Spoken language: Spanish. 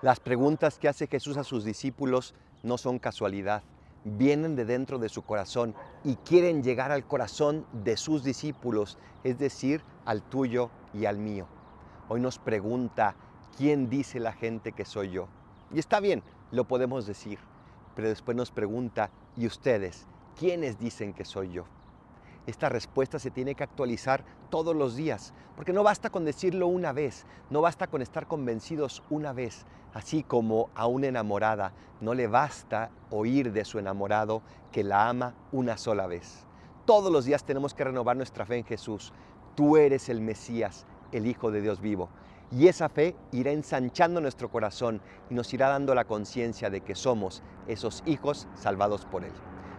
Las preguntas que hace Jesús a sus discípulos no son casualidad, vienen de dentro de su corazón y quieren llegar al corazón de sus discípulos, es decir, al tuyo y al mío. Hoy nos pregunta, ¿quién dice la gente que soy yo? Y está bien, lo podemos decir, pero después nos pregunta, ¿y ustedes? ¿Quiénes dicen que soy yo? Esta respuesta se tiene que actualizar todos los días, porque no basta con decirlo una vez, no basta con estar convencidos una vez, así como a una enamorada no le basta oír de su enamorado que la ama una sola vez. Todos los días tenemos que renovar nuestra fe en Jesús. Tú eres el Mesías, el Hijo de Dios vivo. Y esa fe irá ensanchando nuestro corazón y nos irá dando la conciencia de que somos esos hijos salvados por Él.